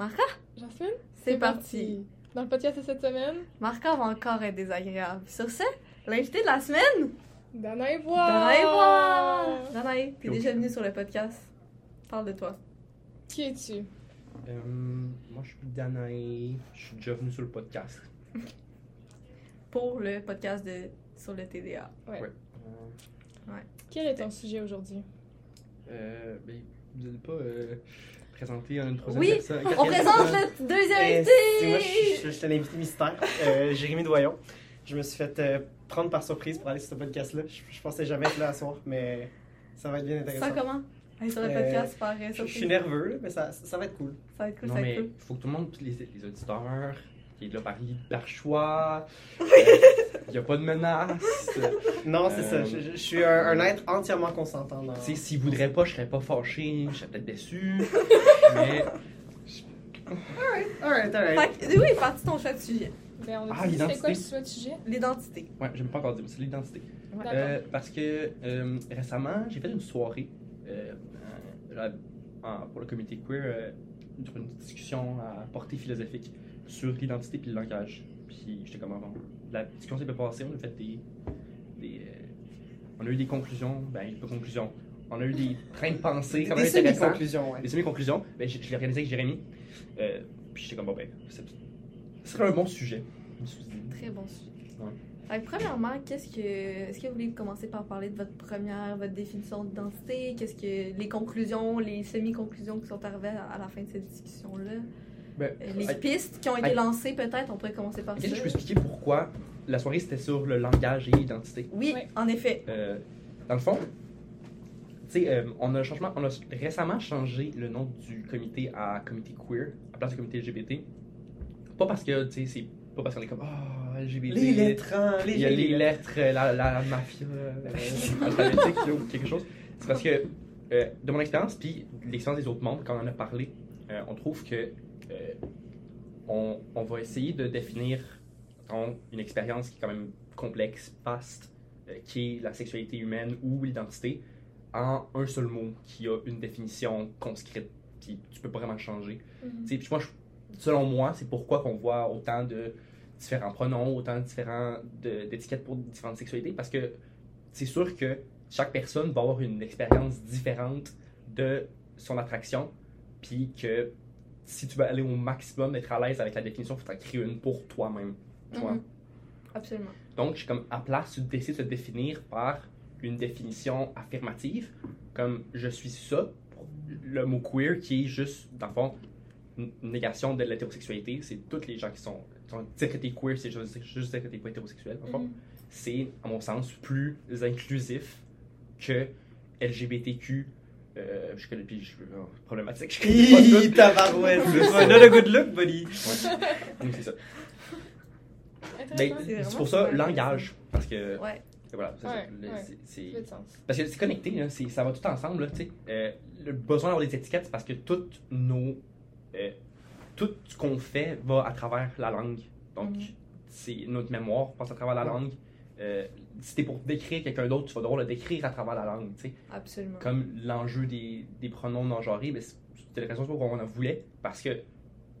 Marca, Jasmine? c'est parti. Dans le podcast de cette semaine, Marca va encore être désagréable. Sur ce, l'invité de la semaine, Danae Bois! Danae Bois! Danae, t'es déjà venue sur le podcast. Parle de toi. Qui es-tu? Euh, moi, je suis Danae. Je suis déjà venu sur le podcast. Pour le podcast de sur le TDA. Ouais. Ouais. Quel est ton sujet aujourd'hui? euh, ben, vous n'allez pas euh, présenter une troisième Oui, personne. On présente le deuxième Euh, invité! moi, je je- je suis un invité mystère, euh, Jérémy Doyon. Je me suis fait euh, prendre par surprise pour aller sur ce podcast-là. Je, je pensais jamais être là à soir, mais ça va être bien Ça intéressant. comment? Aller sur le Euh, podcast, Je, suis nerveux, mais ça, ça va être cool. Ça va être cool, non, ça va mais être cool. il faut que tout le monde, tous les, les auditeurs, qui est de là Paris, par choix. Il n'y a pas de menace. Non, c'est Euh, ça. Je, je- je suis un, un être entièrement consentant. Dans... Tu sais, s'ils voudraient pas, je serais pas fâché, je serais peut-être déçu. mais. Alright, alright. Fait que, oui, parti ton choix de sujet. Ben, on a Ah, dit, c'est l'identité. quoi le sujet de sujet? L'identité. Ouais, j'aime pas encore dire, mais c'est l'identité. Euh, parce que euh, récemment, j'ai fait une soirée euh, euh, pour le comité queer, euh, une discussion à portée philosophique sur l'identité puis le langage. Puis j'étais comme, bon, la discussion s'est bien passée, on a fait des. des, euh, on a eu des conclusions, ben, pas conclusions, on a eu des trains de pensée quand même Des intéressants. semi-conclusions, ouais. Des semi-conclusions, ben, je, je l'ai organisé avec Jérémy. Euh, puis j'étais comme, bon, ben, ce serait un bon sujet. je me suis dit. Très bon sujet. Ouais. Que, premièrement, qu'est-ce que. Est-ce que vous voulez commencer par parler de votre première, votre définition d'identité? Qu'est-ce que. Les conclusions, les semi-conclusions qui sont arrivées à, à la fin de cette discussion-là? Ben, Euh, Les pistes qui ont été lancées, peut-être, on pourrait commencer par Est-ce que ça. je peux expliquer pourquoi la soirée c'était sur le langage et l'identité? Oui, en effet. Euh, dans le fond, tu sais, euh, on, a changement, on a récemment changé le nom du comité à comité queer, à place du comité LGBT. Pas parce que, tu sais, c'est pas parce qu'on est comme, oh, LGBT. Les lettres, hein, les Il y a les lettres, euh, la, la mafia euh, alphabétique là, ou quelque chose. C'est parce que, euh, de mon expérience, puis l'expérience des autres membres, quand on en a parlé, euh, on trouve que euh, on, on va essayer de définir une expérience qui est quand même complexe, vaste, euh, qui est la sexualité humaine ou l'identité, en un seul mot qui a une définition conscrite, qui tu peux pas vraiment changer. Mhm. Puis moi, je- selon moi, c'est pourquoi qu'on voit autant de différents pronoms, autant de différents d'étiquettes pour différentes sexualités, parce que c'est sûr que chaque personne va avoir une expérience différente de son attraction, puis que si tu veux aller au maximum d'être à l'aise avec la définition, il faut t'en créer une pour toi-même. tu vois. Mhm. Absolument. Donc, je suis comme à place, tu décides de se définir par une définition affirmative, comme je suis ça, le mot queer qui est juste, dans le fond, une négation de l'hétérosexualité. C'est tous les gens qui sont. sont dire que t'es queer, c'est juste, juste dire que t'es pas hétérosexuel. Dans le fond. Mhm. C'est, à mon sens, plus inclusif que LGBTQ. Euh, je connais, puis je oh, problématique. Je connais pas Hi, tout. tabarouette. Ouais, Not a good look, buddy. Donc, c'est ça. Ben, C'est pour ça, langage. Parce que. Ouais. Voilà, c'est ça. Ouais, ouais. Parce que c'est connecté, là, c'est- ça va tout ensemble. Là, tu sais. Euh, le besoin d'avoir des étiquettes, c'est parce que toutes nos, euh, tout ce qu'on fait va à travers la langue. Donc, Mhm. c'est notre mémoire passe à travers la langue. Euh, si t'es pour décrire quelqu'un d'autre, tu vas devoir le décrire à travers la langue. tu sais. Absolument. Comme l'enjeu des, des pronoms non genrés, ben, c'était la raison pour laquelle on en voulait. Parce que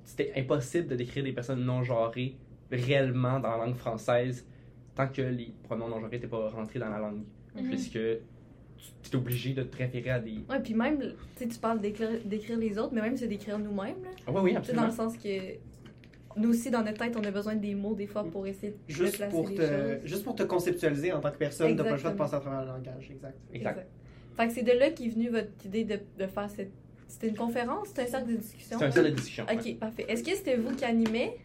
c'était impossible de décrire des personnes non genrées réellement dans la langue française tant que les pronoms non genrés n'étaient pas rentrés dans la langue Mhm. puisque tu es obligé de te référer à des. Ouais, puis même, tu parles d'écrire les autres, mais même c'est d'écrire nous-mêmes. Ah, oui, oui, sais, dans absolument. le sens que nous aussi, dans notre tête, on a besoin des mots des fois pour essayer de Juste placer pour, les te, choses. juste pour te conceptualiser en tant que personne, t'as pas le choix de passer à travers le langage, exact. Exact. Fait que c'est de là qu'est venue votre idée de, de faire cette. C'était une conférence? C'était un cercle de discussion? C'est un cercle de discussion. ouais. Ok, parfait. Est-ce que c'était vous qui animez?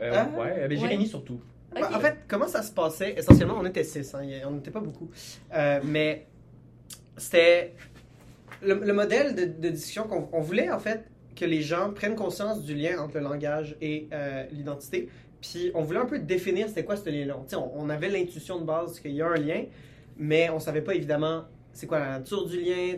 Euh, Ah, ouais, ben, Jérémy surtout. Ouais, en fait, comment ça se passait? Essentiellement, on était six, hein, on n'était pas beaucoup. Euh, mais c'était. Le, le modèle de, de discussion qu'on on voulait, en fait, que les gens prennent conscience du lien entre le langage et euh, l'identité. Puis on voulait un peu définir c'était quoi ce lien-là. On, on avait l'intuition de base qu'il y a un lien, mais on savait pas évidemment c'est quoi la nature du lien,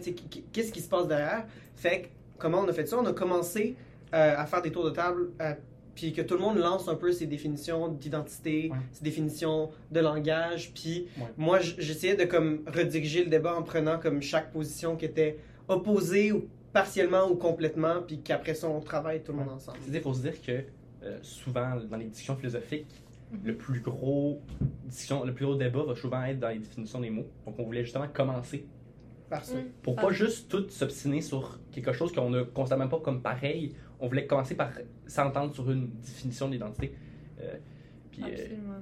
qu'est-ce qui se passe derrière. Fait que, comment on a fait ça? On a commencé euh, à faire des tours de table, euh, puis que tout le monde lance un peu ses définitions d'identité, Ouais. ses définitions de langage. Puis Ouais. moi, j'essayais de comme rediriger le débat en prenant comme chaque position qui était opposée ou partiellement ou complètement, puis qu'après ça, on travaille tout le monde ensemble. C'est-à-dire, il faut se dire que euh, souvent, dans les discussions philosophiques, Mhm. le plus gros discussion, le plus gros débat va souvent être dans les définitions des mots. Donc, on voulait justement commencer Par ça. Mm. pour Ah. pas juste tout s'obstiner sur quelque chose qu'on ne considère même pas comme pareil. On voulait commencer par s'entendre sur une définition de l'identité. Euh, puis, euh, Absolument.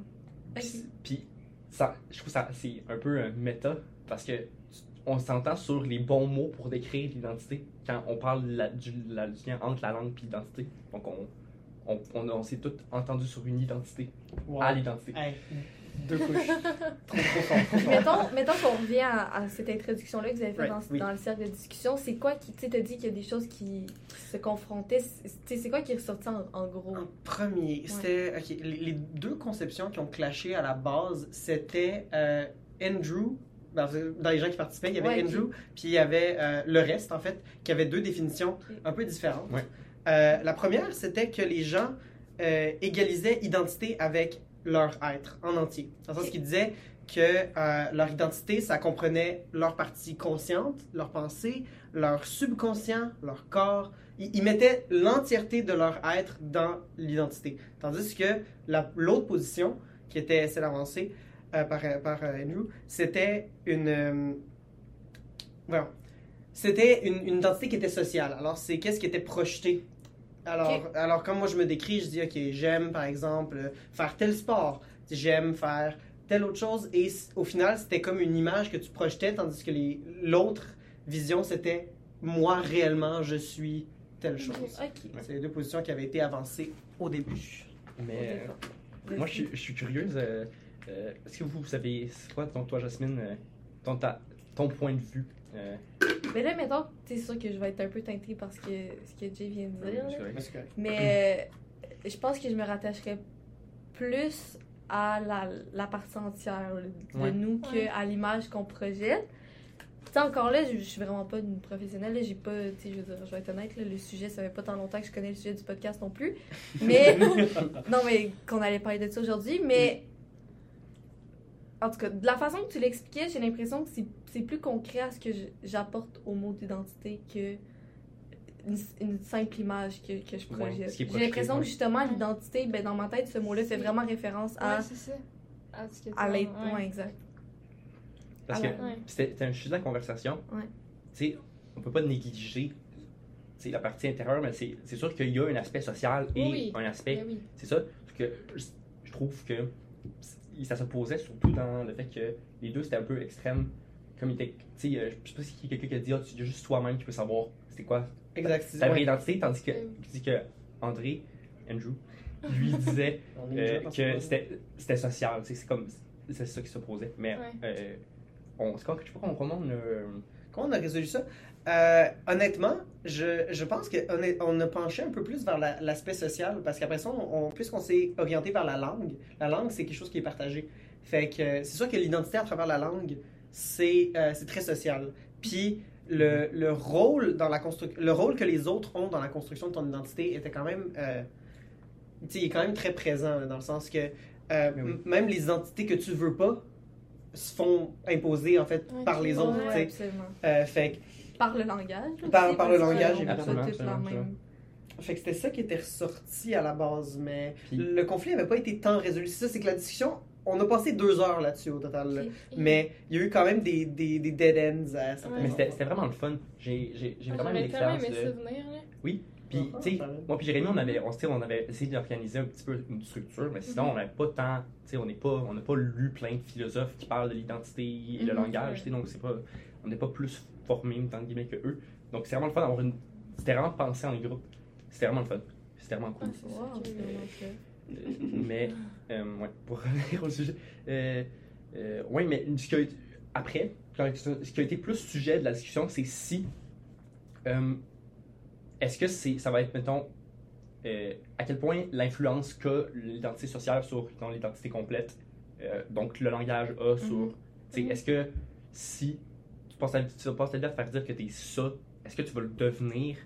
Puis- puis ça, je trouve ça c'est un peu un méta parce que on s'entend sur les bons mots pour décrire l'identité quand on parle la- du, la- du lien entre la langue et l'identité. Donc on, on, on, on s'est tous entendu sur une identité Wow. à l'identité. Hey, deux couches. trop, trop fort. trop fort. mettons, mettons qu'on revient à, à cette introduction-là que vous avez faite Right, dans, oui. dans le cercle de discussion. C'est quoi qui, tu t'as dit qu'il y a des choses qui, qui se confrontaient. C'est- quoi qui est ressorti en, en gros? En premier, c'était. ok, les, les deux conceptions qui ont clashé à la base, c'était euh, Andrew. Dans les gens qui participaient, il y avait Ouais. Andrew, puis il y avait euh, le reste, en fait, qui avait deux définitions un peu différentes. Ouais. Euh, la première, c'était que les gens euh, égalisaient identité avec leur être en entier. Dans le sens qu'ils disaient que euh, leur identité, ça comprenait leur partie consciente, leur pensée, leur subconscient, leur corps. Ils, ils mettaient l'entièreté de leur être dans l'identité. Tandis que la- l'autre position, qui était celle avancée euh, par, par euh, Andrew, c'était une... euh, voyons. C'était une, une identité qui était sociale. Alors, c'est qu'est-ce qui était projeté? Alors, Ok. alors, quand moi je me décris, je dis, OK, j'aime, par exemple, euh, faire tel sport. J'aime faire telle autre chose. Et au final, c'était comme une image que tu projetais, tandis que les- l'autre vision, c'était moi réellement, je suis telle chose. Ok. C'est les deux positions qui avaient été avancées au début. Mais euh, moi, je suis, je suis curieuse. euh, euh, Est-ce que vous, vous savez, c'est quoi ton, toi, Jasmine, euh, ton, ta- ton point de vue euh, Mais là, mettons, c'est sûr que je vais être un peu teintée parce que ce que Jay vient de dire. là. Mais. Mais euh, je pense que je me rattacherais plus à la, la partie entière de Ouais. nous Ouais. qu'à l'image qu'on projette. Tu sais, encore là, je, je suis vraiment pas une professionnelle. J'ai pas, tu sais, je veux dire, je vais être honnête, là, le sujet, ça fait pas tant longtemps que je connais le sujet du podcast non plus. Mais, non, mais qu'on allait parler de ça aujourd'hui. Mais, en tout cas, de la façon que tu l'expliquais, j'ai l'impression que c'est- c'est plus concret à ce que j'apporte au mot d'identité que une, une simple image que, que je projette. j'ai l'impression ouais. que justement, l'identité, ben, dans ma tête, ce mot-là fait vraiment référence à, Ouais, c'est ça. À ce que tu à exact. Parce que Ouais. c'était un sujet de la conversation. Ouais. Tu sais, on peut pas négliger la partie intérieure, mais c'est c'est sûr qu'il y a un aspect social et Oui, un aspect. Ben oui. C'est ça. Que je, je trouve que c- ça se posait surtout dans le fait que les deux c'était un peu extrême. Comme il était. Tu sais, euh, je sais pas si quelqu'un qui a dit, ah, tu- juste toi-même qui peux savoir c'était quoi Exact. c'est- ta vraie identité, tandis que, Mm. que André, Andrew, lui disait euh, que c'était c'était social. tu sais, C'est comme. C'est ça qui s'opposait. Mais Ouais. euh, on, c'est quoi, je sais pas comment comment on. euh, Comment on a résolu ça? Euh, honnêtement, je, je pense qu'on on a penché un peu plus vers la- l'aspect social parce qu'après ça, on, on- puisqu'on s'est orienté vers la langue, la langue, c'est quelque chose qui est partagé. Fait que euh, c'est sûr que l'identité à travers la langue, c'est euh, c'est très social. Puis le, le rôle dans la le rôle que les autres ont dans la construction de ton identité était quand même, euh, il est quand même très présent dans le sens que euh, oui. même les identités que tu veux pas se font imposer en fait par les autres. Ouais, absolument. Euh, fait, que- Par le langage. là, Par- aussi, par le langage, évidemment. fait que c'était ça qui était ressorti à la base, mais Puis- le conflit n'avait pas été tant résolu. C'est ça, c'est que la discussion, on a passé deux heures là-dessus au total. là. Mais il y a eu quand même des, des, des dead ends à certains Ouais. Mais c'était vraiment le fun. J'ai j'ai- j'ai Ah, vraiment aimé l'expérience. aimé de- ça venir, là. Puis, Ah, tu sais, moi puis Jérémy, on avait, on, on avait essayé d'organiser un petit peu une structure, mais sinon, Mhm. on n'avait pas tant, tu sais, on n'est pas, on n'a pas lu plein de philosophes qui parlent de l'identité et le Mhm, langage, tu sais, donc c'est pas, on n'est pas plus formés, tant guillemets, que eux. Donc, c'est vraiment le fun d'avoir une, c'était vraiment pensé en groupe. C'était vraiment le fun. C'était vraiment Ah, cool. Wow, vraiment chouette. Euh, mais, euh, ouais, pour revenir au sujet. Euh, euh, ouais, mais ce qui a été- après, ce qui a été plus sujet de la discussion, c'est si. Est-ce que c'est, ça va être, mettons, à quel point l'influence qu'a l'identité sociale sur dans l'identité complète, donc le langage a sur. Sais, Mhm. Est-ce que si passes ta, tu passes ta vie à te faire dire que tu es ça, est-ce que tu vas le devenir,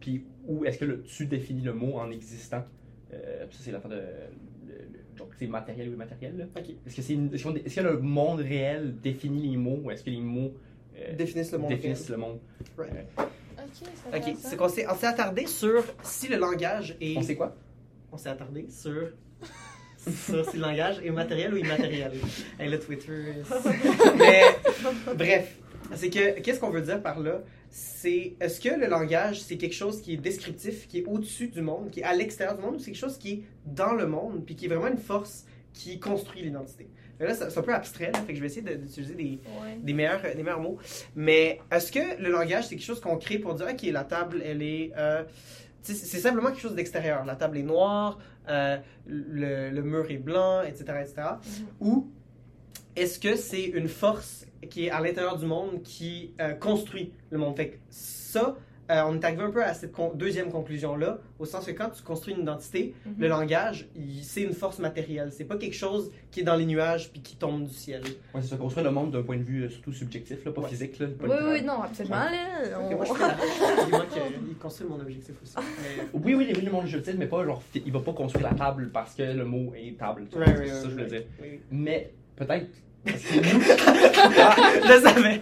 puis ou est-ce que le- tu définis le mot en existant? Euh, Ça, c'est l'affaire de. le- le- donc, c'est matériel ou immatériel. là. Ok. Est-ce que, c'est une- est-ce que le monde réel définit les mots ou est-ce que les mots euh, Définissent le monde. définissent le monde? Right. Ok, ça Ok, c'est qu'on s'est on s'est attardé sur si le langage est. On sait quoi? On s'est attardé sur. sur si le langage est matériel ou immatériel. Hey, le Twitter. Mais, bref, c'est que, qu'est-ce qu'on veut dire par là? C'est, est-ce que le langage, c'est quelque chose qui est descriptif, qui est au-dessus du monde, qui est à l'extérieur du monde, ou c'est quelque chose qui est dans le monde, puis qui est vraiment une force qui construit l'identité? Là, c'est un peu abstrait, là, fait que je vais essayer d'utiliser des, Ouais. des meilleurs, des meilleurs mots. Mais est-ce que le langage, c'est quelque chose qu'on crée pour dire, OK, la table, elle est... euh, c'est simplement quelque chose d'extérieur. La table est noire, euh, le, le mur est blanc, etc., etc. Mhm. Ou est-ce que c'est une force qui est à l'intérieur du monde qui euh, construit le monde? Fait que ça, euh, on est arrivé un peu à cette con- deuxième conclusion-là, au sens que quand tu construis une identité, Mhm. le langage, il- c'est une force matérielle. C'est pas quelque chose qui est dans les nuages puis qui tombe du ciel. Ouais, c'est ça, construire le monde d'un point de vue euh, surtout subjectif, là, pas Ouais. physique. Là, pas Oui, littéral. oui, non, absolument. Là, Ok, on- moi, je là. Qu'il construit mon objectif aussi. Mais- Oui, oui, les monde subtil, mais pas genre, il va pas construire la table parce que le mot est table. tu vois, Ouais, c'est ouais, ça que je ouais, voulais dire. oui. Mais peut-être. parce que nous- Je le savais.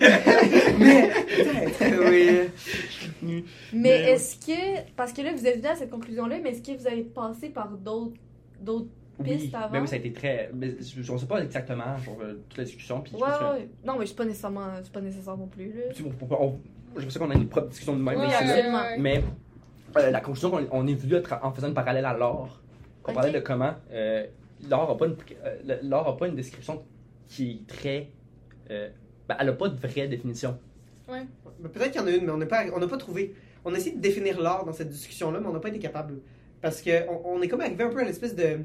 Mais peut-être. Oui. Mais Mais, est-ce que. Parce que là, vous êtes venu à cette conclusion-là, mais est-ce que vous avez passé par d'autres d'autres oui, avant? ben oui, ça a été très. Mais je ne sais pas exactement genre, euh, toute la discussion. Puis je Ouais, que-. Non, mais c'est pas nécessairement, c'est pas nécessaire non plus. Là. On- on- je sais qu'on a une propre discussion de même là. absolument. Mais euh, la conclusion qu'on on est venu en faisant un parallèle à l'art, qu'on parlait de comment euh, l'art n'a pas, une- euh, pas une description qui est très. euh, ben, elle n'a pas de vraie définition. Mais Peut-être qu'il y en a une, mais on n'a pas, on n'a pas trouvé. On a essayé de définir l'art dans cette discussion-là, mais on n'a pas été capable. Parce qu'on on est comme arrivé un peu à l'espèce de.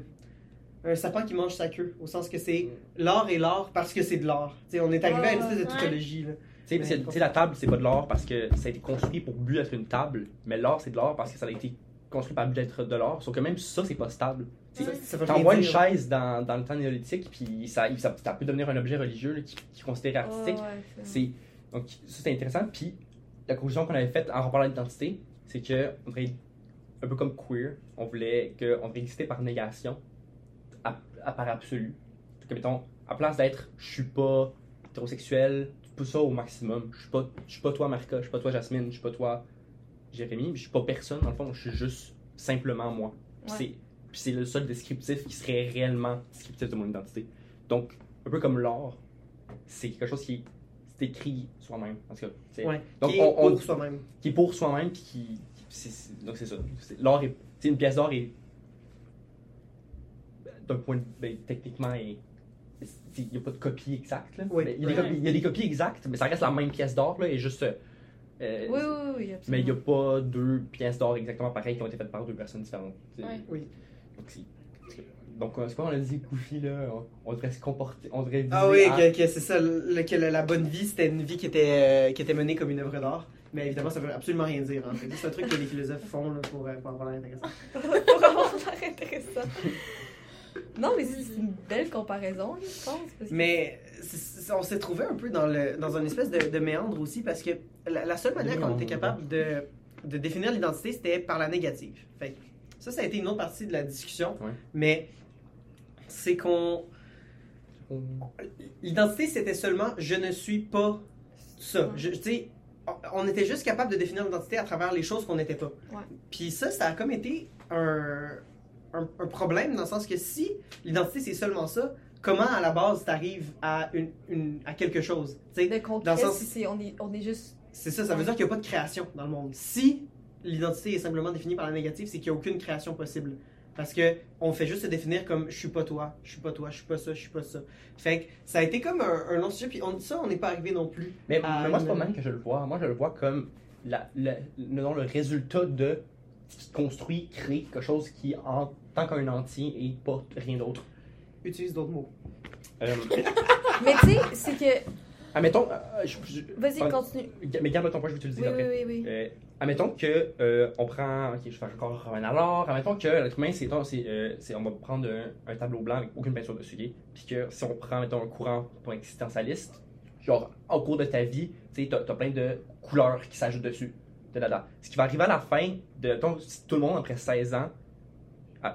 Un sapin qui mange sa queue, au sens que c'est l'art et l'art parce que c'est de l'art. Tu sais, on est arrivé à une espèce de Ouais. tautologie. Là. Tu sais, la table, c'est pas de l'art parce que ça a été construit pour but d'être une table, mais l'art, c'est de l'art parce que ça a été construit par but d'être de l'art. Sauf que même ça, c'est pas stable. T'envoies une chaise dans, dans le temps néolithique, puis ça, ça, ça peut devenir un objet religieux là, qui, qui est considéré artistique. Ouais, c'est- donc ça c'est intéressant. Puis la conclusion qu'on avait faite en reparlant d'identité, c'est que on voudrait un peu comme queer, on voulait que on voudrait exister par négation, à, à par absolu. Que mettons, à place d'être, je suis pas hétérosexuel, tu pousses ça au maximum. Je suis pas, je suis pas toi Marika, je suis pas toi Jasmine, je suis pas toi Jérémy, je suis pas personne dans le fond, je suis juste simplement moi. Puis Ouais. c'est puis c'est le seul descriptif qui serait réellement descriptif de mon identité. Donc, un peu comme l'art, c'est quelque chose qui est écrit soi-même. En tout cas, c'est- Ouais. Donc, qui est on- on- pour soi-même. qui est pour soi-même, puis qui. donc, c'est ça. L'art est. une pièce d'art est. D'un point de. Ben, techniquement, est- il n'y a pas de copie exacte. Là. Oui. Ben, il, y a des Ouais. copies, il y a des copies exactes, mais ça reste la même pièce d'art, là, et juste. euh, euh, Oui, oui, oui, oui, absolument. mais il n'y a pas deux pièces d'art exactement pareilles qui ont été faites par deux personnes différentes. Ouais. Oui. Donc, c'est- donc, euh, c'est quoi on a dit, Goofy, là on, devrait se comporter. On devrait Ah oui, à- que, que c'est ça, le- que la, bonne vie, c'était une vie qui était, euh, qui était menée comme une œuvre d'art. Mais évidemment, ça veut absolument rien dire. hein. C'est un truc que les philosophes font là, pour, euh, pour avoir l'air intéressant. Pour avoir l'air intéressant. Non, mais c'est une belle comparaison, je pense. parce que- Mais on s'est trouvé un peu dans, le, dans une espèce de, de méandre aussi parce que la, la seule manière qu'on était capable de, de définir l'identité, c'était par la négative. Fait ça, ça a été une autre partie de la discussion. Ouais. Mais c'est qu'on. L'identité, c'était seulement je ne suis pas ça. Je- Tu sais, on- on était juste capable de définir l'identité à travers les choses qu'on n'était pas. Ouais. Puis ça, ça a comme été un, un, un problème dans le sens que si l'identité c'est seulement ça, comment à la base t'arrives à, une, une- à quelque chose? Tu sais, de concret, dans le sens- si c'est- on, est, on est juste. c'est ça, ça veut dire qu'il n'y a pas de création dans le monde. Si l'identité est simplement définie par la négative, c'est qu'il n'y a aucune création possible. Parce que on fait juste se définir comme je suis pas toi, je suis pas toi, je suis pas ça, je suis pas ça. Fait que ça a été comme un, un long sujet, puis on dit ça, on n'est pas arrivé non plus. Mais, à mais moi, c'est pas même que je le vois. Moi, je le vois comme la, la- le, non, le résultat de construit, crée quelque chose qui, en tant qu'un entier, et pas rien d'autre. Utilise d'autres mots. Euh, Mais tu sais, c'est que. admettons, euh, je- je- Vas-y, continue. mais garde ton point, je vais te le Oui, dire oui, après. oui, oui. Euh, admettons que euh, on prend, ok, je fais encore un alors. Admettons que l'être humain, c'est, c'est, euh, c'est- on va prendre un, un tableau blanc avec aucune peinture dessus, puis que si on prend, mettons, un courant pour existentialiste, genre au cours de ta vie, tu sais, t'as, t'as plein de couleurs qui s'ajoutent dessus, de là, là. Ce qui va arriver à la fin de, si tout le monde après 16 ans,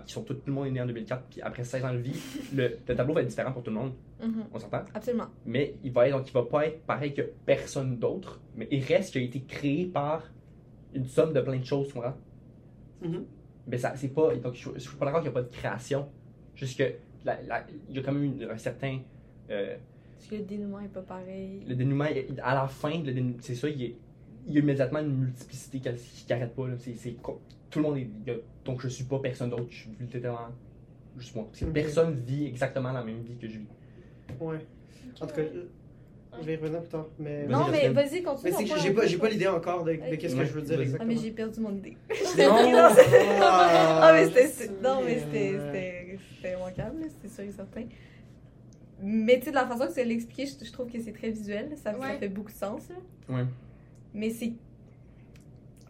qui sont tout, tout le monde est né en 2004, puis après 16 ans de vie, le, le tableau va être différent pour tout le monde, Mhm, on s'entend? Absolument. mais il va être, donc il va pas être pareil que personne d'autre, mais il reste qu'il a été créé par une somme de plein de choses, tu comprends? Mhm. Mais ça, c'est pas. Donc, je, je suis pas d'accord qu'il n'y a pas de création. Juste que la- la- il y a quand même une- un certain. euh, Parce que le dénouement est pas pareil. le dénouement, à la fin, le dénou- c'est ça, il a, il y a immédiatement une multiplicité qui, qui arrête pas. là. C'est, c'est co- tout le monde est. y a- donc, je suis pas personne d'autre, je suis littéralement juste moi. Ok. personne vit exactement la même vie que je vis. Ouais. En tout cas, je vais y revenir plus tard. Mais, Non, mais vas-y, continue. mais c'est que j'ai pas, j'ai pas l'idée encore de, qu'est-ce que je veux dire vas-y. Ah, exactement. mais j'ai perdu mon idée. Non, Ah, Ah, mais c'était. Non, mais c'était- c'était là, c'est sûr et certain. Mais tu sais, de la façon que tu l'as expliqué, je, je trouve que c'est très visuel. Ça, fait beaucoup de sens. là. Ouais. Mais c'est.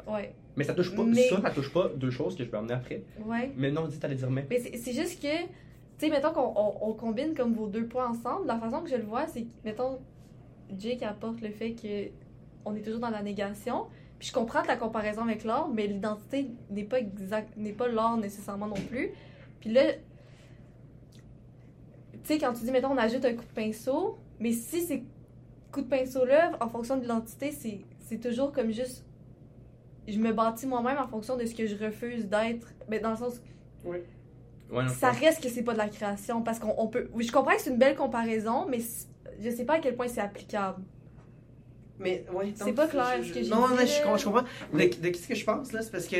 Ouais, Mais ça touche pas. Mais- Ça, ça touche pas deux choses que je vais amener après. ouais. Mais non, dis, t'allais dire mais. Mais c'est juste que, tu sais, mettons qu'on on, on combine comme vos deux points ensemble, la façon que je le vois, c'est que, mettons, Jake apporte le fait que on est toujours dans la négation. Puis je comprends ta comparaison avec l'or, mais l'identité n'est pas exact, n'est pas l'or nécessairement non plus. Puis là, tu sais, quand tu dis, mettons, on ajoute un coup de pinceau, mais si ces coups de pinceau-là, en fonction de l'identité, c'est c'est toujours comme juste. Je me bâtis moi-même en fonction de ce que je refuse d'être. Mais dans le sens Ouais, non, ça reste que c'est pas de la création parce qu'on on peut oui, je comprends que c'est une belle comparaison mais je sais pas à quel point c'est applicable Mais ouais, C'est pas clair, je- ce que j'ai Non, dit, non, je, comprends. De, de qu'est-ce que je pense là, c'est parce que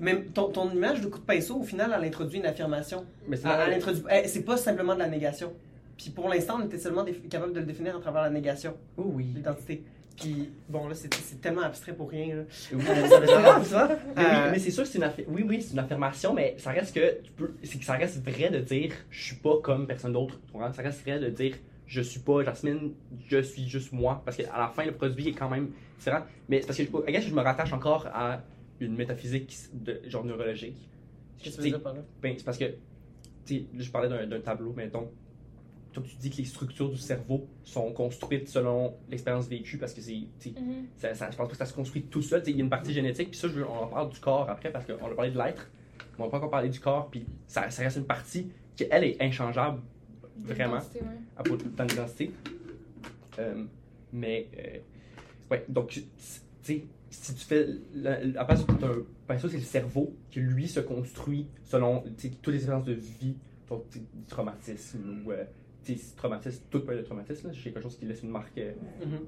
même ton, ton image de coup de pinceau, au final, elle introduit une affirmation. Mais c'est introduit, c'est pas simplement de la négation. Puis pour l'instant, on était seulement capable de le définir à travers la négation, Oh oui. l'identité. Puis bon, là, c'est tellement abstrait pour rien. Là. Oui, Euh, ça veut dire- ça. Mais, oui, Euh, mais c'est sûr que c'est une, affi- oui, oui, c'est une affirmation, mais ça reste que tu peux, que ça reste vrai de dire je suis pas comme personne d'autre. Ça reste vrai de dire je suis pas Jasmine, je suis juste moi. Parce qu'à la fin, le produit est quand même différent. Mais c'est parce que je, je me rattache encore à une métaphysique de genre neurologique. Qu'est-ce que tu veux dire par là? Ben, c'est parce que, tu sais, je parlais d'un d'un tableau, mais donc, toi, tu dis que les structures du cerveau sont construites selon l'expérience vécue parce que c'est, Mhm. ça, ça- je pense pas que ça se construit tout seul. Il y a une partie génétique, puis ça, je on en parle du corps après parce qu'on a parlé de l'être, mais on va pas encore parler du corps, puis ça, ça reste une partie qui, elle, est inchangeable Vraiment. L'identité, à propos de ton identité. Euh, mais, euh, ouais, donc, tu sais, si tu fais, la, la- d'un pinceau, c'est le cerveau qui, lui, se construit selon toutes les expériences de vie, donc, traumatisme ou. euh, traumatisme, tout peut être traumatisme, là, c'est quelque chose qui laisse une marque. euh, Mhm.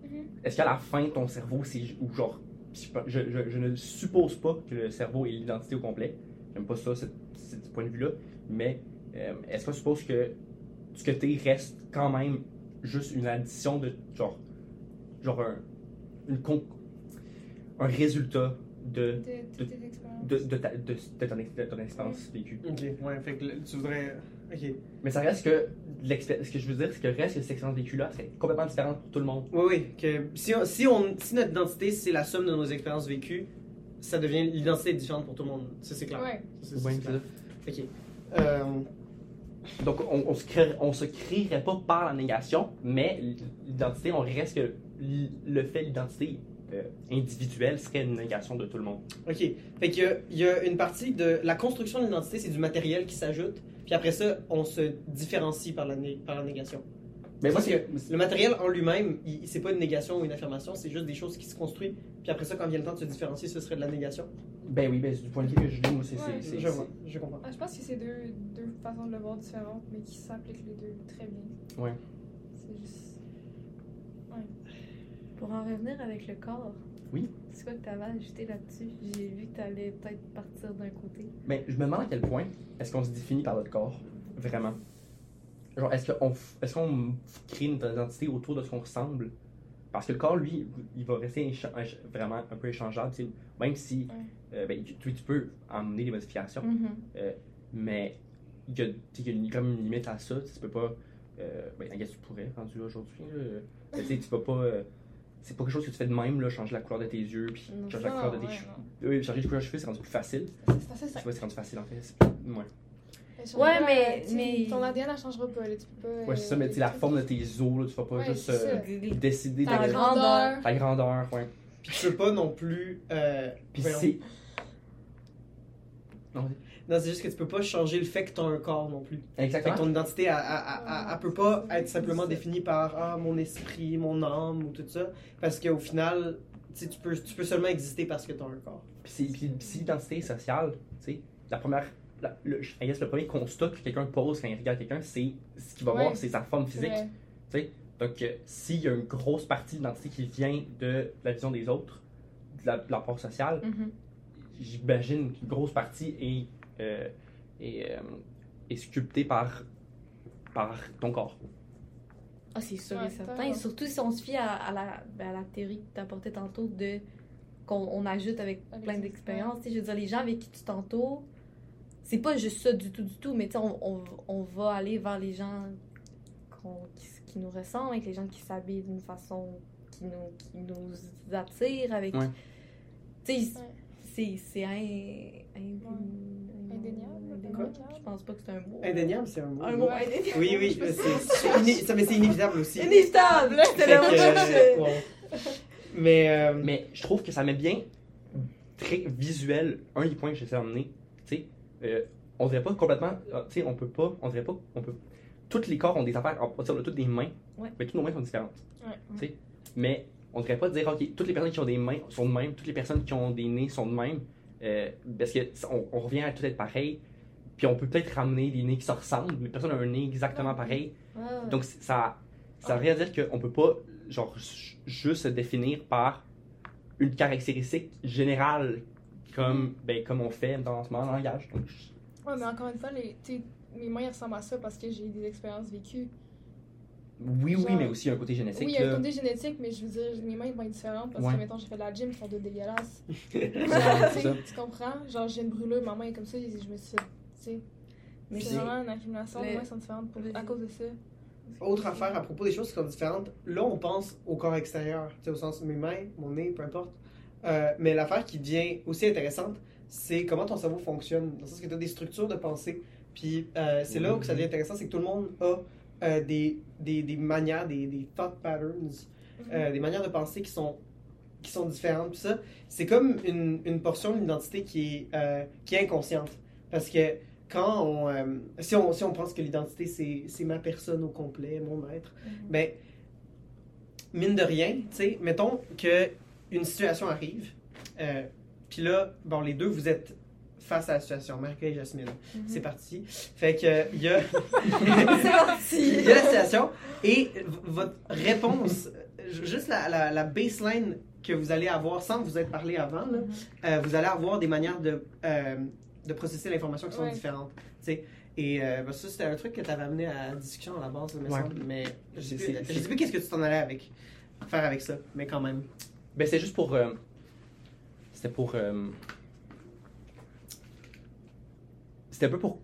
est-ce qu'à la fin, ton cerveau, c'est. Ou genre. Je, je- je ne suppose pas que le cerveau est l'identité au complet. J'aime pas ça, ce, point de vue-là. Mais euh, est-ce qu'on suppose que ce que t'es reste quand même juste une addition de. Genre. Genre un. Une con- un résultat de. De expériences. De, de, ta- de, de ton, ex- de ton expérience vécue? Ok, ouais, fait que tu voudrais. Ok. Mais ça reste que. l'expé- Ce que je veux dire, c'est que reste que cette expérience vécue-là, c'est complètement différente pour tout le monde. Oui, oui. Que si, on, si, on, si notre identité, c'est la somme de nos expériences vécues, ça devient. L'identité est différente pour tout le monde. Ça, c'est clair. Ouais. Ça, c'est clair. ça. Ok. Euh, Donc, on, on, se crée, on se créerait pas par la négation, mais l'identité, on reste que le fait de l'identité euh, individuelle serait une négation de tout le monde. ok. Fait qu'il y y a une partie de. La construction de l'identité, c'est du matériel qui s'ajoute. Puis après ça, on se différencie par la, né- par la négation. Mais moi, que le matériel en lui-même, c'est pas une négation ou une affirmation, c'est juste des choses qui se construisent. Puis après ça, quand vient le temps de se différencier, ce serait de la négation. Ben oui, ben, du point de vue que je lis, moi, c'est. Ouais, Je vois, je comprends. Ah, je pense que c'est deux, deux façons de le voir différentes, mais qui s'appliquent les deux très bien. Ouais. C'est juste. pour en revenir avec le corps Oui. c'est quoi que tu avais ajouté là-dessus? J'ai vu que tu allais peut-être partir d'un côté Ben, je me demande à quel point est-ce qu'on se définit par notre corps, vraiment? Genre, est-ce qu'on qu'on crée notre identité autour de ce qu'on ressemble? Parce que le corps, lui, il va rester vraiment un peu échangeable, même si euh, ben, tu, tu peux emmener des modifications. Mhm. Mais il y a, y a une, comme une limite à ça. Tu peux pas. Euh, ben, tu pourrais, rendu là aujourd'hui. Mais sais, tu peux pas. Euh, c'est pas quelque chose que tu fais de même, là, changer la couleur de tes yeux, puis Non, changer la couleur de tes ouais, cheveux. Oui, changer de couleur de cheveux, c'est rendu plus facile. C'est c'est assez Tu vois, c'est rendu facile en fait. Ouais, Ouais, mais- tu mais- Ton ADN, elle changera pas. Là, tu peux pas. ouais c'est ça, mais tu sais, la forme de tes os, là, tu vas pas Ouais, juste euh, ça. Décider de. Ta Ta grandeur. Ta grandeur, ouais. Puis tu peux pas non plus. Euh, Puis c'est. Non, vas-y. Non, c'est juste que tu peux pas changer le fait que tu as un corps non plus. Fait Exactement. que ton identité, elle, elle- elle- elle peut pas être simplement définie par ah, mon esprit, mon âme ou tout ça. Parce qu'au final, tu peux, tu peux seulement exister parce que tu as un corps. Puis, c'est- l'identité sociale, tu sais, la première. la- le, I guess le premier constat que quelqu'un pose quand il regarde quelqu'un, c'est ce qu'il va Ouais. voir, c'est sa forme physique. Ouais. Donc, euh, s'il y a une grosse partie de l'identité qui vient de la vision des autres, de la- de l'apport social, Mhm. j'imagine qu'une grosse partie est, euh, est, euh, est sculptée par, par ton corps. Ah, c'est sûr Ouais, et certain. Et surtout si on se fie à, à la, ben, à la théorie que tu apportais tantôt de qu'on on ajoute avec Avec plein d'expériences. Tu sais, Je veux dire, les gens avec qui tu t'entoures, c'est pas juste ça du tout, du tout, mais tu sais, on, on, on va aller vers les gens qui, qui nous ressemblent, avec les gens qui s'habillent d'une façon qui nous, qui nous attire, avec. Ouais. Tu sais, Ouais. c'est c'est un, un- Indéniable, Quoi? indéniable. Je pense pas que c'est un mot? Indéniable, c'est un mot. Un mot Ouais. indéniable. Oui, oui, c'est, c'est, mais c'est inévitable aussi. Inévitable! Fait C'était le mot que. Mais, euh, Mais je trouve que ça met bien très visuel un des points que j'essaie d'emmener. Tu sais, euh, on dirait pas complètement. ah, Tu sais, on peut pas. On dirait pas. On peut. Tous les corps ont des affaires. On va dire, on a toutes des mains. Ouais. Mais toutes nos mains sont différentes. Ouais. Tu sais, mais on dirait pas dire, OK, toutes les personnes qui ont des mains sont de même. Toutes les personnes qui ont des nez sont de même. Euh, parce que ça- on, revient à tout être pareil. Puis on peut peut-être ramener des nez qui se ressemblent. Les personnes ont un nez exactement pareil. Ouais, ouais. Donc, ça, ça veut dire qu'on peut pas, genre, ju- juste se définir par une caractéristique générale comme, ben, comme on fait dans ce moment en langage. Donc, je- Ouais, mais encore une fois, les, tu sais, mes mains ressemblent à ça parce que j'ai des expériences vécues. Oui, oui, mais aussi un côté génétique. oui, il y a un côté génétique, mais je veux dire, mes mains vont être différentes parce Ouais. que, mettons, j'ai fait de la gym, ils sont de dégueulasses. Genre, tu comprends? Genre, j'ai une brûlure, ma main est comme ça, et je me suis fait, tu sais. Mais C'est vraiment une accumulation, le- mes mains sont différentes pour- à cause de ça. autre affaire à propos des choses qui sont différentes, là, on pense au corps extérieur, tu sais, au sens de mes mains, mon nez, peu importe. Euh, mais l'affaire qui devient aussi intéressante, c'est comment ton cerveau fonctionne. Dans le sens que tu as des structures de pensée. Puis euh, c'est là où ça devient intéressant, c'est que tout le monde a euh, des, des, des manières, des, des thought patterns, euh, des manières de penser qui sont, qui sont différentes. Puis ça, c'est comme une, une portion de l'identité qui, est, euh, qui est inconsciente. Parce que quand on, si, on, si on pense que l'identité, c'est, c'est ma personne au complet, mon être, ben, mine de rien, tu sais, mettons que une situation arrive, puis là, bon, les deux, vous êtes face à la situation, Marc et Jasmine. Mhm. C'est parti. Fait que, il y a... C'est parti! Il y a la situation et v- votre réponse, juste la, la, la baseline que vous allez avoir sans vous être parlé avant, là, euh, vous allez avoir des manières de, euh, de processer l'information qui sont Ouais. différentes. tu sais. Et euh, ben, ça, c'était un truc que tu avais amené à la discussion à la base, Ouais. semble, mais je sais plus, c'est- je sais plus qu'est-ce que tu t'en allais avec, faire avec ça, mais quand même. Ben, c'est juste pour. euh, c'était pour. euh, c'était un peu pour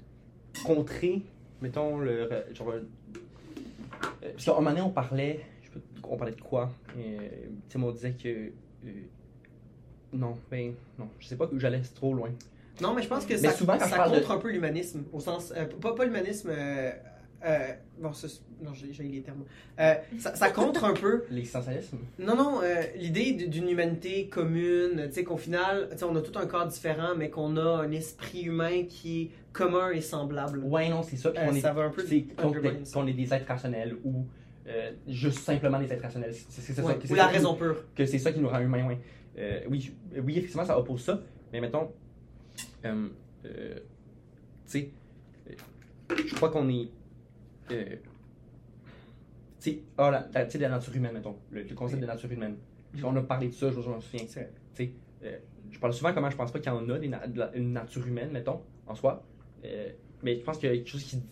contrer, mettons, le. re- Genre. euh, parce qu'à un moment donné, on parlait. Je sais pas, on parlait de quoi? Et, Tu sais, on disait que. euh, non, ben. Non, je sais pas que j'allais trop loin. Non, mais je pense que Mais ça, souvent, ça je parle de- contre un peu l'humanisme, au sens, euh, pas, pas l'humanisme, euh, bon, ça, c'est- non, j'ai les termes. Euh, ça, ça contre un peu L'existentialisme? Non, non, euh, l'idée d'une humanité commune, tu sais, qu'au final, tu sais, on a tout un corps différent, mais qu'on a un esprit humain qui est commun et semblable. Ouais, non, c'est ça. puis qu'on est- ça va un peu qu'on est, des êtres rationnels ou juste simplement des êtres rationnels. C'est, Ouais, ça, ou la ça qui- raison pure. que c'est ça qui nous rend humains, ouais. Oui, oui, effectivement, ça oppose ça, mais mettons, tu sais, je crois qu'on est, euh, tu sais, ah, la, la- tu sais, la nature humaine, mettons, le, le concept de nature humaine. On a parlé de ça, je, je m'en souviens. Tu sais, euh, je parle souvent comment je pense pas qu'il y en a des na- de la- une nature humaine, mettons, en soi, Euh, mais je pense qu'il y a quelque chose qui,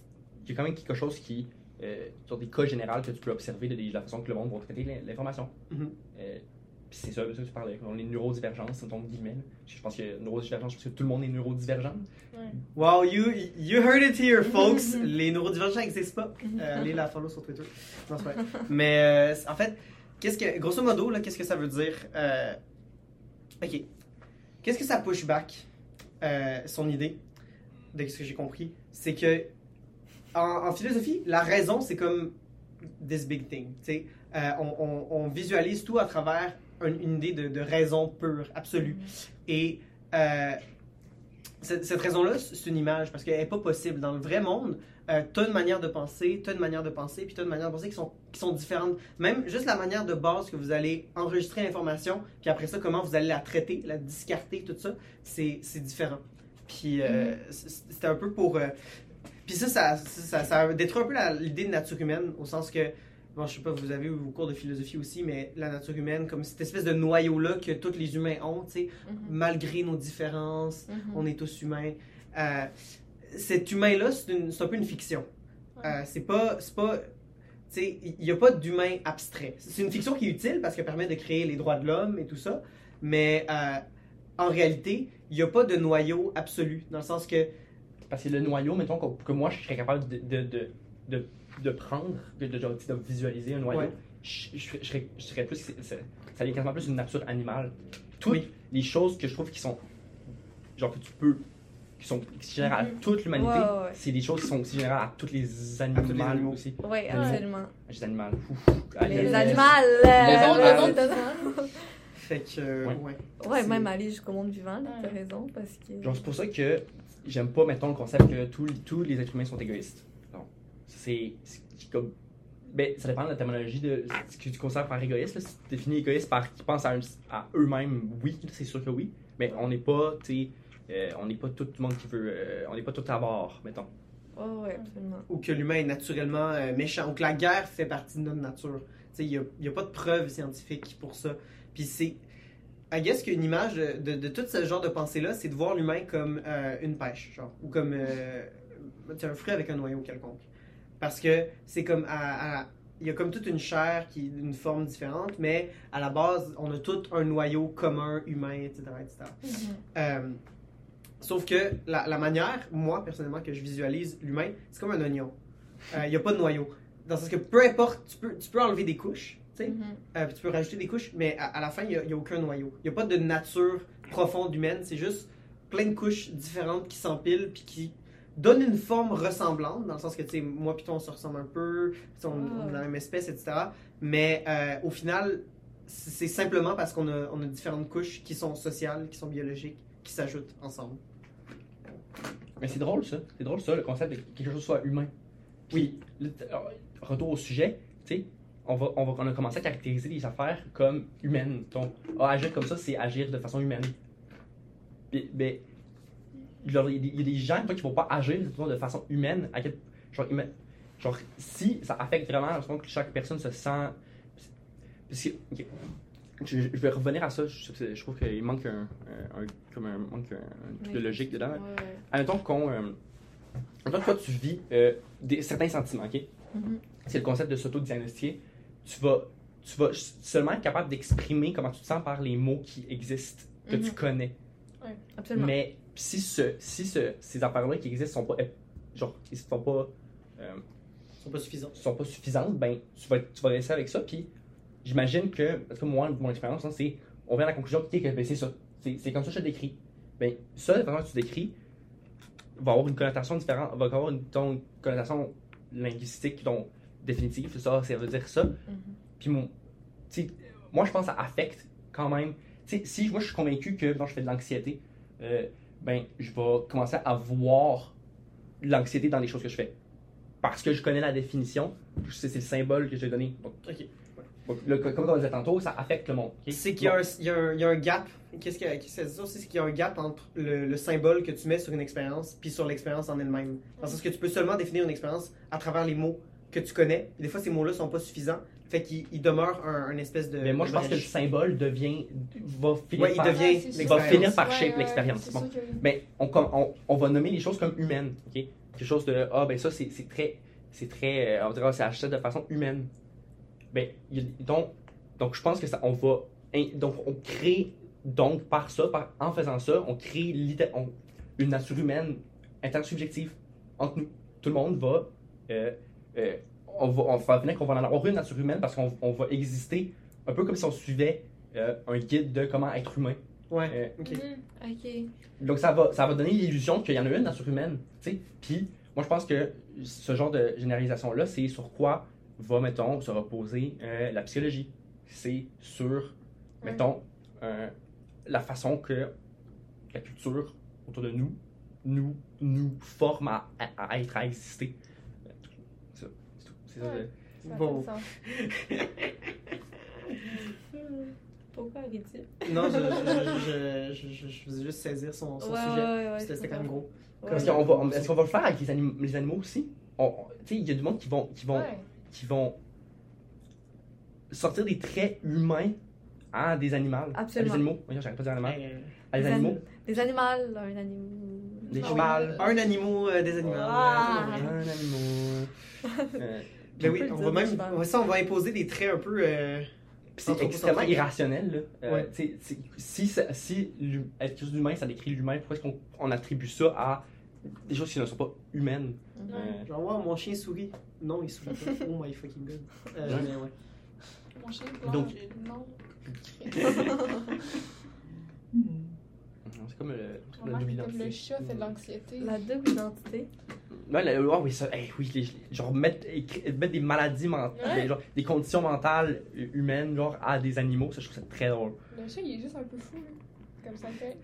il y a quand même quelque chose qui, euh, sur des cas généraux que tu peux observer de, de la façon que le monde va traiter l'in- l'information. Mhm. Euh, c'est ça, c'est ça que tu parlais. On est neurodivergence, c'est ton guillemets. Je pense que neurodivergence, je pense que tout le monde est neurodivergent. Wow, you, you heard it here, folks. Les neurodivergents n'existent pas. Euh, allez la follow sur Twitter. Non, c'est pas vrai. Mais euh, en fait, qu'est-ce que, grosso modo, là, qu'est-ce que ça veut dire euh, Ok. Qu'est-ce que ça push back euh, son idée, de ce que j'ai compris, c'est que en, en philosophie, la raison, c'est comme this big thing. tu sais. Euh, on, on- on visualise tout à travers une, une idée de, de raison pure, absolue. Et euh, cette, cette raison-là, c'est une image parce qu'elle n'est pas possible. Dans le vrai monde, euh, tu as une manière de penser, tu as une manière de penser, puis tu as une manière de penser qui sont, qui sont différentes. Même juste la manière de base que vous allez enregistrer l'information, puis après ça, comment vous allez la traiter, la discarter, tout ça, c'est différent. Puis euh, c- c'était un peu pour. euh, puis ça ça, ça, ça détruit un peu l'idée de nature humaine, au sens que. Bon, je sais pas, vous avez eu vos cours de philosophie aussi, mais la nature humaine, comme cette espèce de noyau-là que tous les humains ont, tu sais, Mhm. malgré nos différences, Mhm. on est tous humains. Euh, cet humain-là, c'est une- c'est un peu une fiction. Euh, c'est pas. C'est pas tu sais, il n'y a pas d'humain abstrait. C'est une fiction qui est utile parce qu'elle permet de créer les droits de l'homme et tout ça, mais euh, en réalité, il n'y a pas de noyau absolu, dans le sens que Parce que le noyau, mettons que, que moi je serais capable de, de, de, de, de prendre, de, de, de- de visualiser un noyau, Ouais. je, je, serais- je serais, je serais plus. ça devient quasiment plus une nature animale. Toutes Oui. les choses que je trouve qui sont. Genre que tu peux. qui sont qui à Mhm. toute l'humanité, Ouais, ouais, ouais. c'est des choses qui sont aussi générales à tous les animaux, tous les animaux. aussi. Oui, absolument. Les animaux. Ouf. Les animaux. Les animaux. c'est- fait que euh, Ouais. ouais. Ouais, C'est- même aller jusqu'au monde vivant, là, t'as raison, parce que... Genre, c'est pour ça que j'aime pas, mettons, le concept que tous, tous les êtres humains sont égoïstes. C'est comme. Ben, ça dépend de la terminologie de ce que tu considères par égoïste. Là. Si tu définis égoïste par qui pense à, eux-mêmes, oui, c'est sûr que oui. Mais on n'est pas, tu sais, euh, on n'est pas tout le monde qui veut. euh, on n'est pas tout à bord, mettons. Oh, ouais, absolument. Ou que l'humain est naturellement euh, méchant, ou que la guerre fait partie de notre nature. Tu sais, Il n'y a, pas de preuves scientifiques pour ça. Puis c'est. I guess qu'une image de, de, de tout ce genre de pensée-là, c'est de voir l'humain comme euh, une pêche, genre. Ou comme euh, tu sais, un fruit avec un noyau quelconque. Parce que c'est comme. à- à- il y a comme toute une chair qui est d'une forme différente, mais à la base, on a tout un noyau commun, humain, etc. etc. Mhm. Euh, sauf que la, la manière, moi personnellement, que je visualise l'humain, c'est comme un oignon. Euh, Il n'y a pas de noyau. Dans le sens que peu importe, tu peux, tu peux enlever des couches, tu sais, Mhm. euh, puis tu peux rajouter des couches, mais à, à la fin, il n'y a, a aucun noyau. Il n'y a pas de nature profonde humaine, c'est juste plein de couches différentes qui s'empilent, puis qui donnent une forme ressemblante, dans le sens que, tu sais, moi puis toi, on se ressemble un peu, on, est de la même espèce, etc. Mais euh, au final, c'est simplement parce qu'on a, on a différentes couches qui sont sociales, qui sont biologiques, qui s'ajoutent ensemble. Mais c'est drôle, ça. C'est drôle, ça, le concept de que quelque chose soit humain. Puis, t- alors, retour au sujet, tu sais, on, va, on, va, on a commencé à caractériser les affaires comme humaines. Donc, ah, agir comme ça, c'est agir de façon humaine. Puis, genre, il y a des- gens qui vont pas agir de façon humaine. À quel- genre, si ça affecte vraiment, je pense que chaque personne se sent. Parce que, je, je vais revenir à ça. Je, je trouve qu'il manque un, un- comme un, manque un, truc de Oui. logique dedans. Ouais. Admettons qu'on. Euh, toi, tu vis euh, des, certains sentiments, ok? Mhm. C'est le concept de s'auto-diagnostiquer. Tu vas, tu vas seulement être capable d'exprimer comment tu te sens par les mots qui existent, que tu Mhm. connais. Absolument. Mais si, ce, si ce, ces affaires-là qui existent sont pas. genre, ils sont pas. euh, sont pas suffisants. sont pas suffisantes, ben, tu vas, tu vas rester avec ça. Puis, j'imagine que, parce que moi, mon expérience, hein, c'est, on vient à la conclusion que ben, c'est ça. C'est c'est comme ça que je te décris. Ben, ça, la façon que tu décris, va avoir une connotation différente, va avoir une, ton- connotation linguistique, donc définitive. Ça, ça veut dire ça. Mhm. Puis, mon, moi, je pense que ça affecte quand même. Tu sais, si moi, je suis convaincu que quand je fais de l'anxiété, euh, ben, je vais commencer à voir l'anxiété dans les choses que je fais. Parce que je connais la définition, je sais c'est le symbole que j'ai donné. Donc, Ok. donc, le- comme on disait tantôt, ça affecte le monde. ok? C'est qu'il y, a un- y y a gap. Qu'est-ce que que ça dit ça aussi? C'est qu'il y a un gap entre le, le symbole que tu mets sur une expérience puis sur l'expérience en elle-même. Sens que tu peux seulement définir une expérience à travers les mots que tu connais. Des fois, ces mots-là sont pas suffisants. Fait qu'il il demeure un, un espèce de. Mais moi, je pense que le symbole devient, va finir Ouais, il par, devient c'est sûr. va l'expérience. finir par shape ouais, l'expérience. Bon. que oui. Ben, on, on, on va nommer les choses comme humaines, ok? Quelque chose de, ah, ben ça, c'est c'est très, c'est très, euh, on dirait, c'est acheté de façon humaine. Ben, il donc, donc, je pense que ça, on va, donc, on crée, donc, par ça, par, en faisant ça, on crée on- une nature humaine intersubjective entre nous. Tout le monde va, euh, euh, on va, on va venir qu'on va en avoir une nature humaine parce qu'on on va exister un peu comme si on suivait euh, un guide de comment être humain. Ouais. Euh, Ok. Mhm. Ok. donc ça va, ça va donner l'illusion qu'il y en a une nature humaine, tu sais. Puis moi je pense que ce genre de généralisation là, c'est sur quoi va mettons se reposer euh, la psychologie. C'est sur mettons euh, la façon que la culture autour de nous nous, nous à, à- à être, à exister. Bon. fait sens. Pourquoi ridicule? Non, je, je, je, je, je, je faisais juste saisir son, son Ouais, sujet. ouais, ouais, C'était quand même gros. Ouais. Parce qu'on va, est-ce qu'on va le faire avec les, anim- les animaux aussi? Il y a du monde qui vont, qui vont, Ouais. qui vont sortir des traits humains à des animaux. Absolument. À des animaux. J'arrête pas de dire animal. Euh, À des Des animaux. anim- Des animaux, un animal. Des Ah oui. un animal, euh, des animaux. Ah. euh, Un animal. Ben On oui, on va même. Ça, on va imposer des traits un peu. euh, Puis c'est extrêmement irrationnel. Là. Euh, Ouais. tu sais, c'est- si ça- si être quelque chose d'humain, ça décrit l'humain, pourquoi est-ce qu'on on attribue ça à des choses qui ne sont pas humaines? Euh, Genre, wow, mon chien sourit. Non, il sourit pas. Oh my fucking god. Euh, Ouais. mais ouais. Mon chien pleure, Donc- j'ai- non. c'est comme, le, comme la double identité. le chat fait de l'anxiété. La double identité. Ouais, la- ouais, oui, ça, hey, oui, les- genre mettre, mettre des maladies mentales, Ouais. des, genre, des conditions mentales hu- humaines, genre à des animaux, ça je trouve ça très drôle. Le chat, il est juste un peu fou, là. Comme ça fait.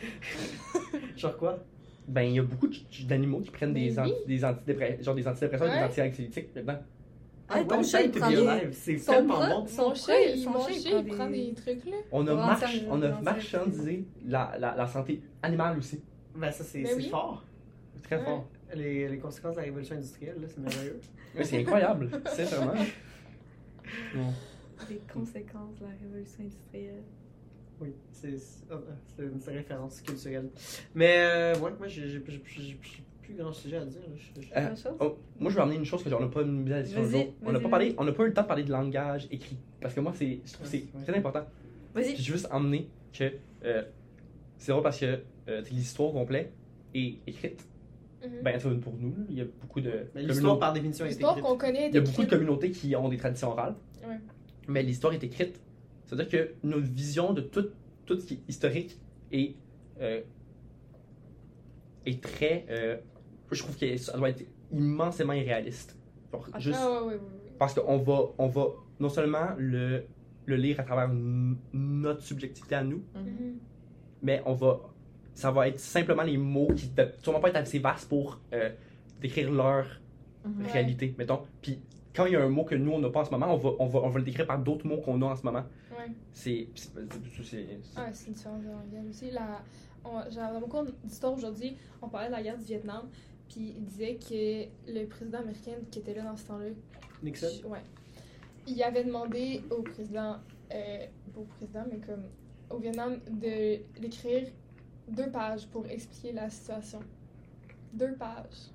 Genre quoi? Ben, il y a beaucoup d'animaux qui prennent des, oui. des antidépresseurs, genre des antidépresseurs, des Ouais. anti-anxiolytiques maintenant. Ah, ton One chat, il prend des-. C'est tellement bon. son chat, il, son mon chat, il chat, prend il prend des- des trucs, là. On a, Pour march- anti- on a marchandisé la, la, la santé animale aussi. Ben, ça, c'est Ben fort. Très Ouais. fort. Les, les conséquences de la révolution industrielle, là, c'est merveilleux. Ouais, c'est incroyable, sincèrement. Non. Les conséquences de la révolution industrielle. Oui, c'est c'est- ah, ah, c'est une c'est référence culturelle. Mais, euh, ouais, moi, j'ai j'ai- j'ai- j'ai- j'ai plus grand sujet à dire. Je- je- Euh? Oh, moi, je vais amener une chose que on n'a pas mis à la discussion aujourd'hui. On n'a pas parlé, on n'a pas eu le temps de parler de langage écrit parce que moi, c'est, je trouve que c'est Ouais. très important. Puis Vas-y. je veux juste emmener que euh, c'est drôle parce que euh, l'histoire complète est écrite. Mhm. Ben, c'est pour nous, il y a beaucoup de Mais L'histoire, communautés- par définition, est L'histoire écrite. qu'on connaît est il y a beaucoup de communautés qui ont des traditions orales. Ouais. Mais l'histoire est écrite. C'est-à-dire que notre vision de tout, tout ce qui est historique est, euh, est très. euh, je trouve que ça doit être immensément irréaliste. Genre, Ah, juste ouais, ouais, ouais, ouais. parce qu'on va, on va non seulement le, le lire à travers notre subjectivité à nous. Mhm. mais on va, ça va être simplement les mots qui ne sûrement pas être assez vastes pour euh, décrire leur Mhm. Réalité, mettons. Puis quand il y a un mot que nous on n'a pas en ce moment, on va, on va, on va le décrire par d'autres mots qu'on a en ce moment. Ouais. C'est, c'est, c'est- c'est- Ah, c'est une différence de langage aussi. La... on- Genre, dans mon cours d'histoire aujourd'hui, on parlait de la guerre du Vietnam, puis il disait que le président américain qui était là dans ce temps-là, Nixon? ouais, il avait demandé au président, euh, pas au président, mais comme au Vietnam, de d'écrire deux pages pour expliquer la situation. Deux pages.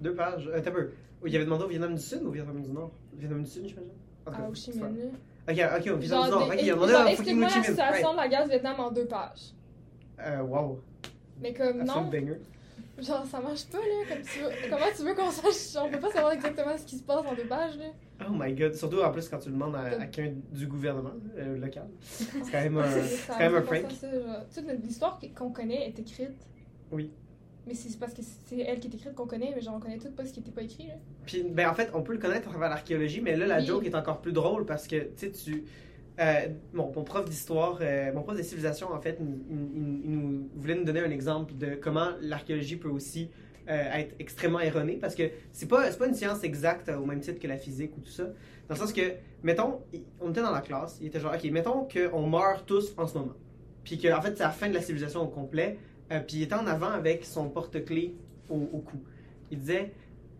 Deux pages. Euh, t'as peu. Il avait demandé au Vietnam du Sud ou au Vietnam du Nord? Vietnam du Sud, j'imagine? En tout cas, À Ho Chi Minh. Ok, ok, au Vietnam du Nord. Ok, il a demandé à explique-moi la situation de la guerre du Vietnam en deux pages. Euh, wow. Mais comme, non. Genre, ça marche pas, là. Comme tu veux- comment tu veux qu'on sache? Genre, on peut pas savoir exactement ce qui se passe en deux pages, là. Oh my god. Surtout en plus quand tu le demandes à, à quelqu'un du gouvernement euh, local. C'est quand même un, Ça c'est quand me même un prank. ça. Toute notre- l'histoire qu'on connaît est écrite. Oui. Mais c'est parce que c'est elle qui est écrite qu'on connaît, mais genre, on connaît tout pas ce qui était pas écrit, là. Puis, ben, en fait, on peut le connaître à travers l'archéologie, mais là, la Oui. joke est encore plus drôle parce que, tu sais, tu. Euh, mon, prof d'histoire, euh, mon prof de civilisation, en fait, il, voulait nous donner un exemple de comment l'archéologie peut aussi euh, être extrêmement erronée parce que c'est pas, pas une science exacte au même titre que la physique ou tout ça. Dans le sens que, mettons, on était dans la classe, il était genre, ok, mettons qu'on meurt tous en ce moment. Puis que, en fait, c'est la fin de la civilisation au complet. puis il était en avant avec son porte-clés au cou. Il disait,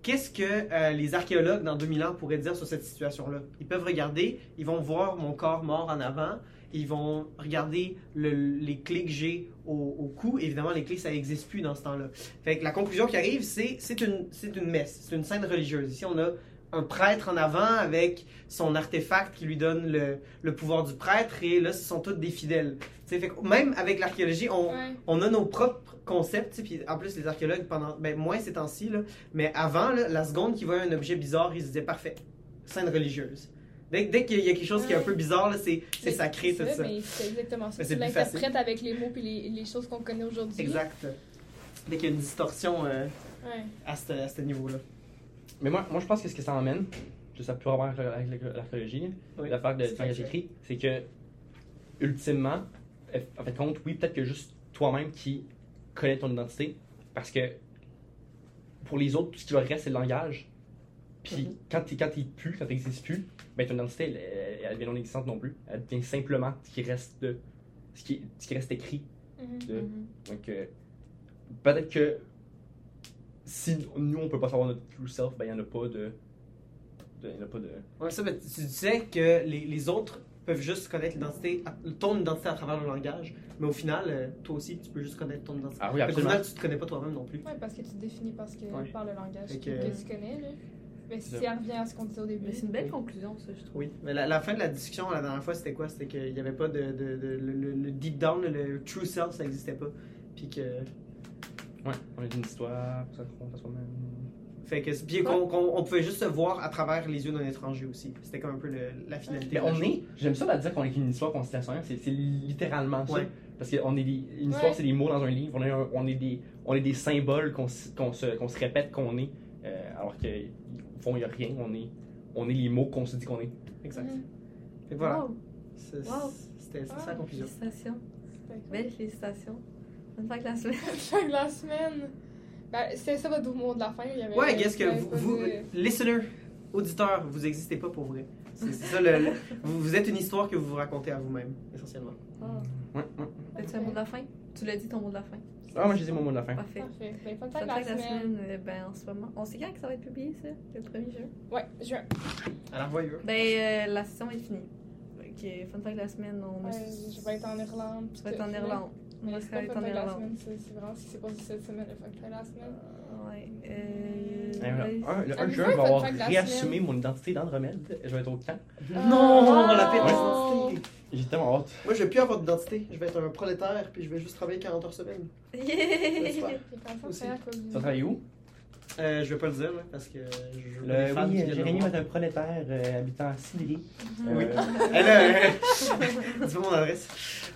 Qu'est-ce que euh, les archéologues dans 2000 ans pourraient dire sur cette situation-là? Ils peuvent regarder, ils vont voir mon corps mort en avant, ils vont regarder le- les clés que j'ai au, cou. Évidemment, les clés, ça n'existe plus dans ce temps-là. Fait que la conclusion qui arrive, c'est c'est une, une messe, c'est une scène religieuse. Ici, on a un prêtre en avant avec son artefact qui lui donne le, le pouvoir du prêtre, et là, ce sont tous des fidèles. Fait que même avec l'archéologie, on, Ouais. on a nos propres concepts, puis en plus les archéologues pendant ben moins ces temps-ci là, mais avant là, la seconde qu'ils voyaient un objet bizarre, ils se disaient parfait, scène religieuse. Dès, dès qu'il y a quelque chose qui est un peu bizarre là, c'est sacré tout ça. Mais c'est exactement ça. C'est Tu l'interprètes avec les mots et les, les choses qu'on connaît aujourd'hui. Exact. Dès qu'il y a une distorsion euh, Ouais. à ce, à ce niveau-là. Mais moi, moi, je pense que ce que ça emmène, ça peut avoir avec la- l'archéologie, Oui. l'affaire de langage écrit, c'est que, ultimement, en fait, compte, oui, peut-être que juste toi-même qui connais ton identité, Parce que pour les autres, tout ce qui leur reste, c'est le langage. Puis Mhm. quand tu quand il pue, quand plus, ben ton identité, elle, elle, elle devient non existante non plus. Elle devient simplement ce qui reste de. ce qui, ce qui reste écrit. Mhm. de- Mhm. Donc, euh, peut-être que si nous, on peut pas savoir notre true self, ben il n'y en a pas de. de- Il y en a pas de. Ouais, ça, mais tu disais que les, les autres peuvent juste connaître l'identité, ton identité à travers le langage, mais au final, euh, toi aussi, tu peux juste connaître ton identité. Ah oui, absolument. final, tu te connais pas toi-même non plus. Ouais, parce que tu te définis parce que, Ouais. par le langage que, que- tu connais. Là. Mais si ça revient à ce qu'on disait au début. Mais c'est une belle Oui. conclusion, ça, je trouve. Oui, mais la, la fin de la discussion la dernière fois, c'était quoi? C'était qu'il n'y avait pas de. de, le- le deep down, le true self, ça n'existait pas. Puis que. Ouais, on est une histoire, ça se raconte à soi-même. Fait que. Puis qu'on qu'on- on pouvait juste se voir à travers les yeux d'un étranger aussi. C'était comme un peu le- la finalité. Mais de la on chose. est, j'aime ça de dire qu'on est une histoire qu'on se laisse rien, c'est c'est littéralement ça. Ouais. Parce qu'on est des, une histoire, Ouais. c'est des mots dans un livre, on est, un- on est, des, on est des symboles qu'on se, qu'on se, qu'on se répète qu'on est, euh, alors qu'au fond, il n'y a rien, on est, on est les mots qu'on se dit qu'on est. Exact. Mhm. Fait que voilà. Wow, C'est- Wow. C'était c'était ça la conclusion. félicitations. Belle fin de la semaine. Fin de la semaine. Ben, c'est ça votre mot de la fin. Il y avait, Ouais, qu'est-ce que vous, vous de- listener, auditeur, vous existez pas pour vrai. C'est ça, le, le- vous, vous êtes une histoire que vous vous racontez à vous-même, essentiellement. Oh. Ouais, ouais. As-tu un mot de la fin? Tu l'as dit ton mot de la fin. Ah, moi, j'ai dit mon mot de la fin. Parfait. Parfait. Ben, la la semaine. semaine, euh, ben en ce moment. On sait quand que ça va être publié, ça? Le 1er juin? Ouais, juin. À la revoyure. Ben, euh, la session est finie. Ok, fin de fin de la semaine, on Ouais, a- je vais être en Irlande. Tu vas être en Irlande. Mais va c'est pas la semaine, c'est vraiment ce qui s'est passé cette semaine, le fin de la semaine. Ouais. Eh, Euh. Un, ouais. un, le Ah, 1 mais juin, ouais, je vais fun avoir fact la réassumé mon identité d'Andromède. Je vais être au camp. Non, Ah. la paix Oh. d'identité. J'ai tellement hâte. Moi, je vais plus avoir d'identité. Je vais être un prolétaire, puis je vais juste travailler 40 heures semaine. Yeah! J'espère. J'ai pensé Aussi. faire comme- Ça travaille où? Euh, je vais pas le dire, là, parce que je veux Le, les fans qui oui, viennent Jérémy va être un prolétaire euh, habitant à. Oui. Euh, Elle, euh, Dis pas mon adresse?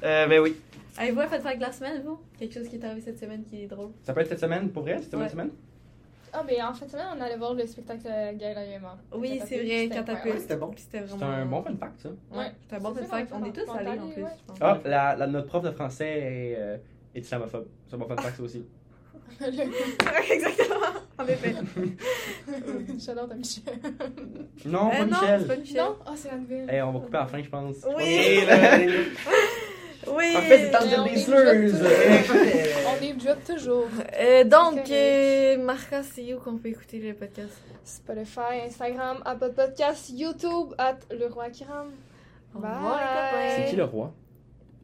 Euh, mais oui. Avez-vous un fait de la semaine, vous? Quelque chose qui est arrivé cette semaine qui est drôle. ça peut être cette semaine, pour vrai? Cette Ouais. semaine? Ah, ben en fin de semaine, on allait voir le spectacle euh, Gaël. Oui, c'est vrai, C'était Catapulte. Ouais, c'était bon. Puis C'était C'est vraiment. un bon fun fact, ça. Ouais, c'est un bon fun fact. on est tous allés en plus. Ah, la, la- notre prof de français est, euh, est islamophobe. C'est un bon fun fact, ça aussi. Exactement. En effet. J'adore ta Michel. Non, Euh, pas non, Michel. c'est pas Michel. Non? Ah, c'est la nouvelle. Eh, on va couper à la fin, je pense. Oui. Oui. En fait, c'est on des slurs. drop toujours. Euh, donc, euh, Marca, c'est où qu'on peut écouter le podcast? Spotify, Instagram, Apple Podcast, YouTube, at Le Roi Kiram. Les copains. C'est qui le roi?